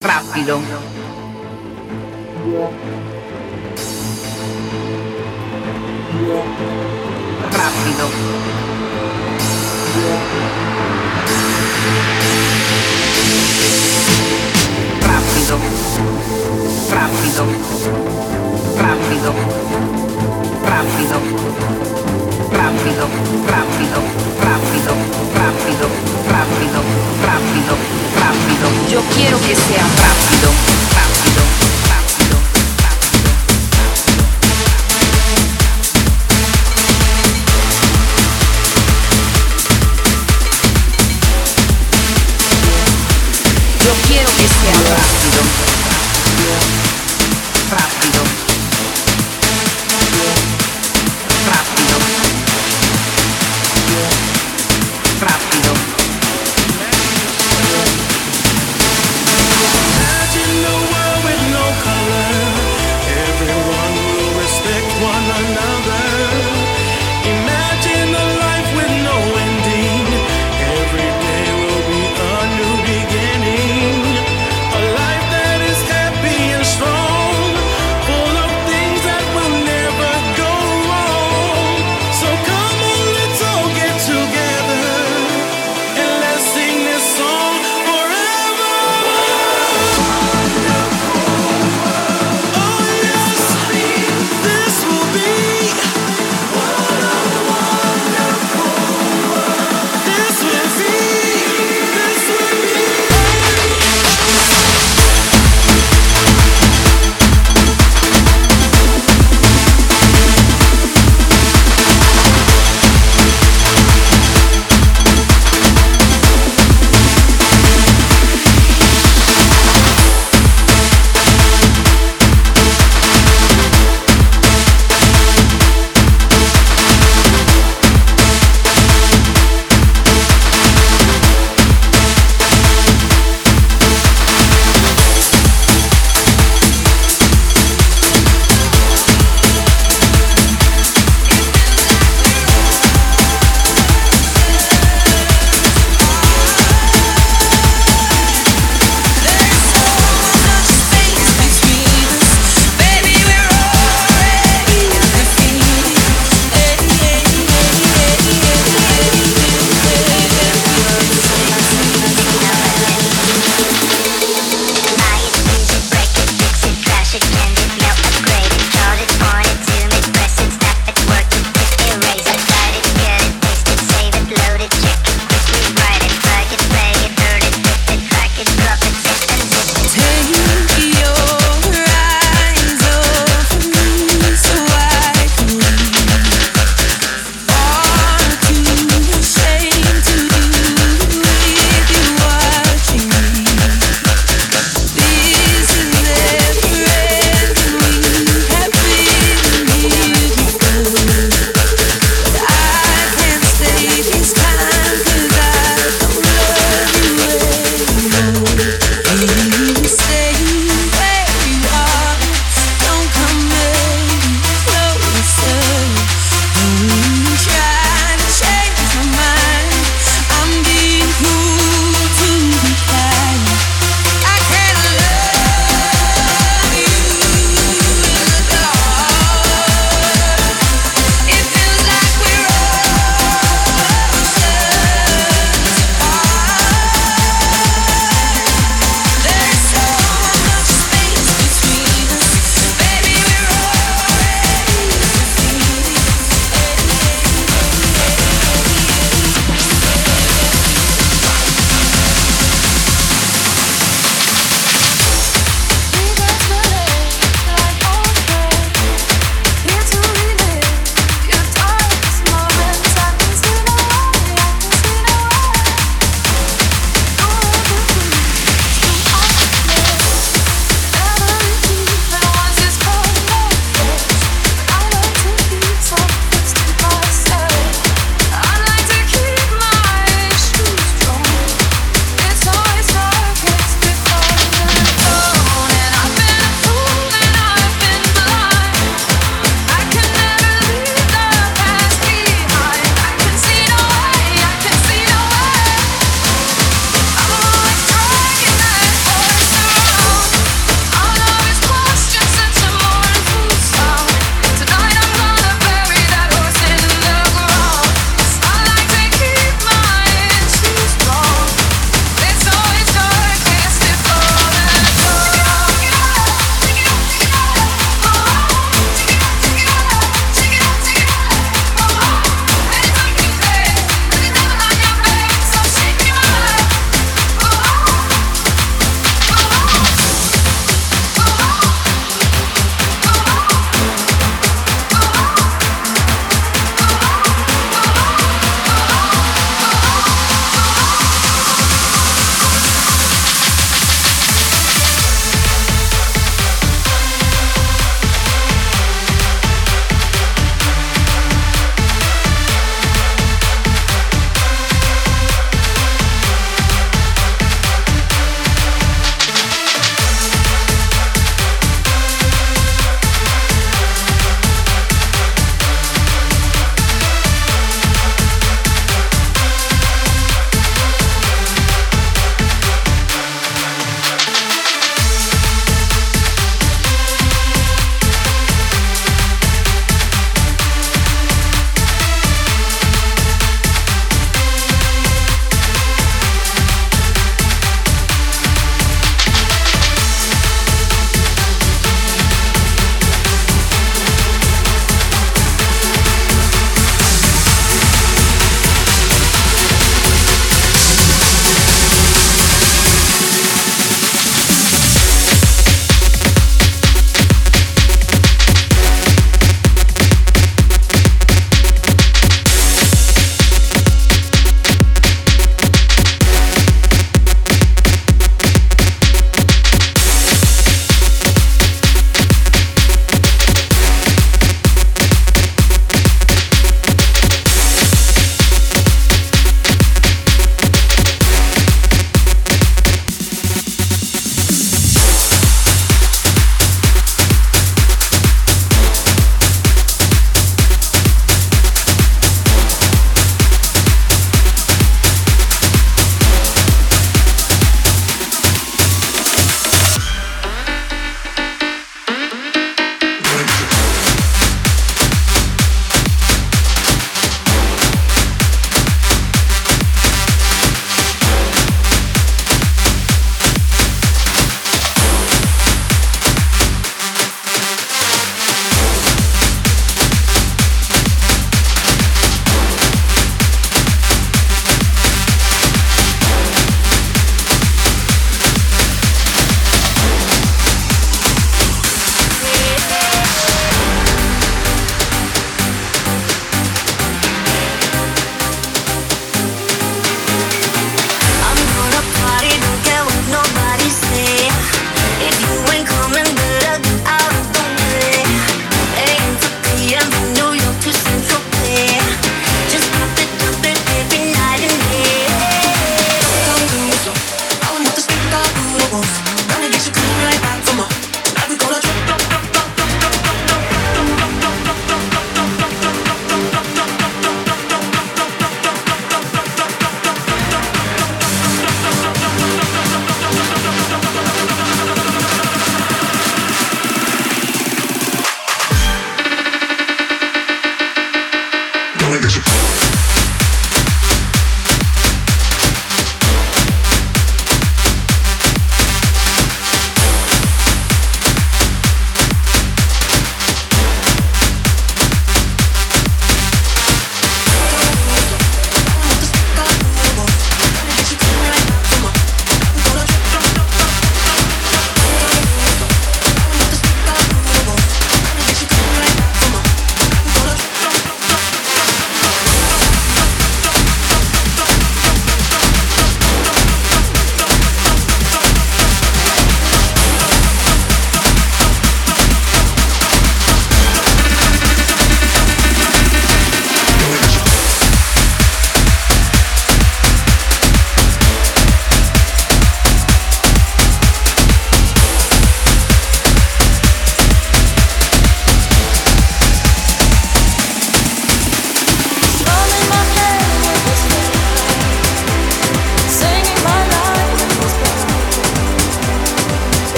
Rápido. Rápido. Rápido. Rápido. Rápido. Rápido. Rápido. Rápido. Rápido. Rápido. Rápido. Rápido. Yo quiero que sea rápido. Rápido.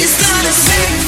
It's not a safe